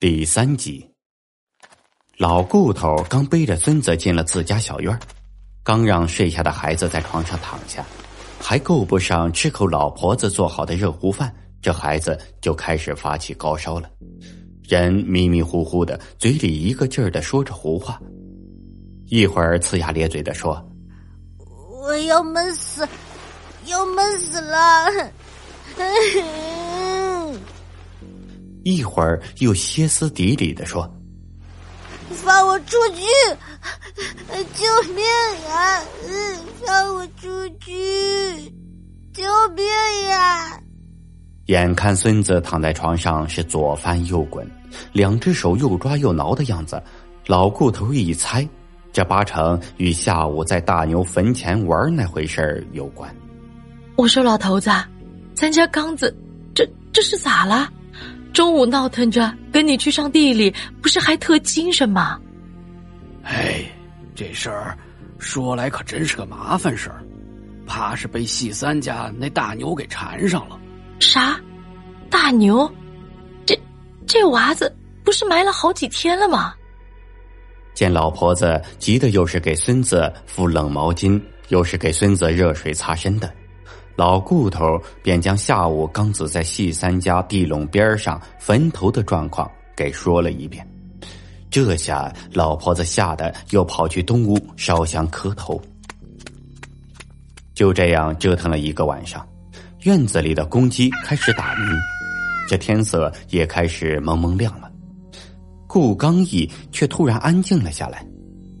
第三集，老顾头刚背着孙子进了自家小院刚让睡下的孩子在床上躺下，还够不上吃口老婆子做好的热乎饭，这孩子就开始发起高烧了，人迷迷糊糊的，嘴里一个劲儿的说着胡话，一会儿呲牙咧嘴的说：“我要闷死，要闷死了。”一会儿又歇斯底里的说：“放我出去！救命呀！放我出去！救命呀！”眼看孙子躺在床上是左翻右滚，两只手又抓又挠的样子，老顾头一猜，这八成与下午在大牛坟前玩那回事儿有关。我说老头子，咱家刚子这这是咋了？中午闹腾着跟你去上地里，不是还特精神吗？哎，这事儿说来可真是个麻烦事儿，怕是被细三家那大牛给缠上了。啥？大牛？这这娃子不是埋了好几天了吗？见老婆子急的又是给孙子敷冷毛巾，又是给孙子热水擦身的。老顾头便将下午刚子在细三家地垄边上坟头的状况给说了一遍，这下老婆子吓得又跑去东屋烧香磕头。就这样折腾了一个晚上，院子里的公鸡开始打鸣，这天色也开始蒙蒙亮了。顾刚毅却突然安静了下来，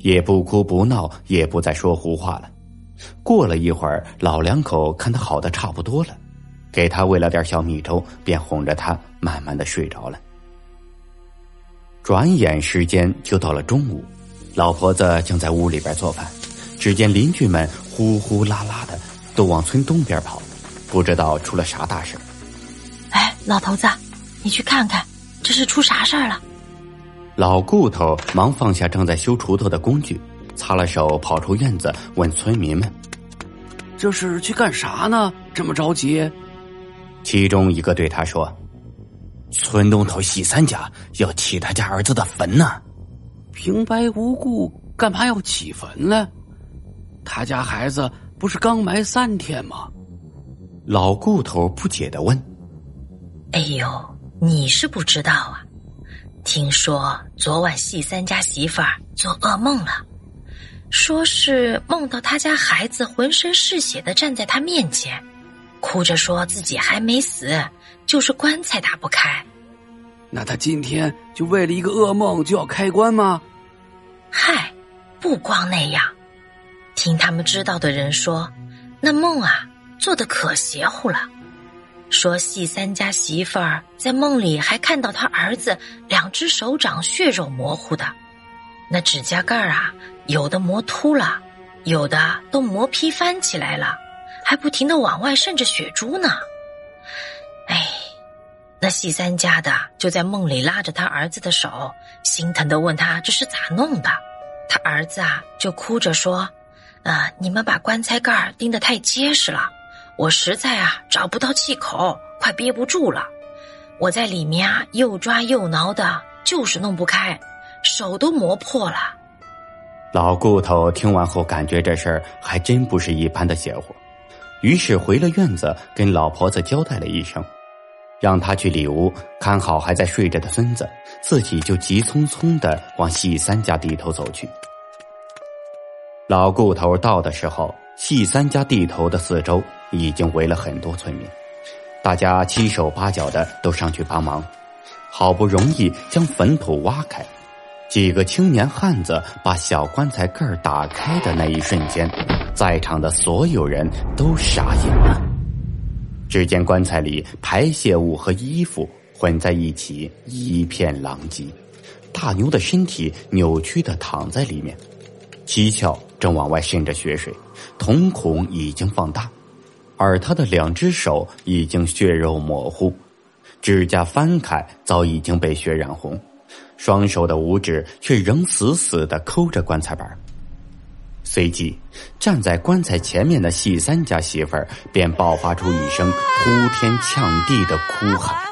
也不哭不闹，也不再说胡话了。过了一会儿，老两口看他好的差不多了，给他喂了点小米粥，便哄着他慢慢的睡着了。转眼时间就到了中午，老婆子正在屋里边做饭，只见邻居们呼呼啦啦的都往村东边跑，不知道出了啥大事。哎，老头子，你去看看，这是出啥事儿了？老顾头忙放下正在修锄头的工具。擦了手，跑出院子，问村民们：“这是去干啥呢？这么着急？”其中一个对他说：“村东头西三家要起他家儿子的坟呢。平白无故干嘛要起坟呢？他家孩子不是刚埋三天吗？”老顾头不解的问：“哎呦，你是不知道啊？听说昨晚细三家媳妇儿做噩梦了。”说是梦到他家孩子浑身是血的站在他面前，哭着说自己还没死，就是棺材打不开。那他今天就为了一个噩梦就要开棺吗？嗨，不光那样，听他们知道的人说，那梦啊做的可邪乎了。说细三家媳妇儿在梦里还看到他儿子两只手掌血肉模糊的。那指甲盖啊，有的磨秃了，有的都磨劈翻起来了，还不停的往外渗着血珠呢。哎，那细三家的就在梦里拉着他儿子的手，心疼的问他这是咋弄的。他儿子啊就哭着说：“啊，你们把棺材盖钉得太结实了，我实在啊找不到气口，快憋不住了。我在里面啊又抓又挠的，就是弄不开。”手都磨破了。老顾头听完后，感觉这事儿还真不是一般的邪乎，于是回了院子，跟老婆子交代了一声，让他去里屋看好还在睡着的孙子，自己就急匆匆的往细三家地头走去。老顾头到的时候，细三家地头的四周已经围了很多村民，大家七手八脚的都上去帮忙，好不容易将坟土挖开。几个青年汉子把小棺材盖儿打开的那一瞬间，在场的所有人都傻眼了。只见棺材里排泄物和衣服混在一起，一片狼藉。大牛的身体扭曲的躺在里面，七窍正往外渗着血水，瞳孔已经放大，而他的两只手已经血肉模糊，指甲翻开早已经被血染红。双手的五指却仍死死的抠着棺材板随即，站在棺材前面的细三家媳妇儿便爆发出一声呼天抢地的哭喊。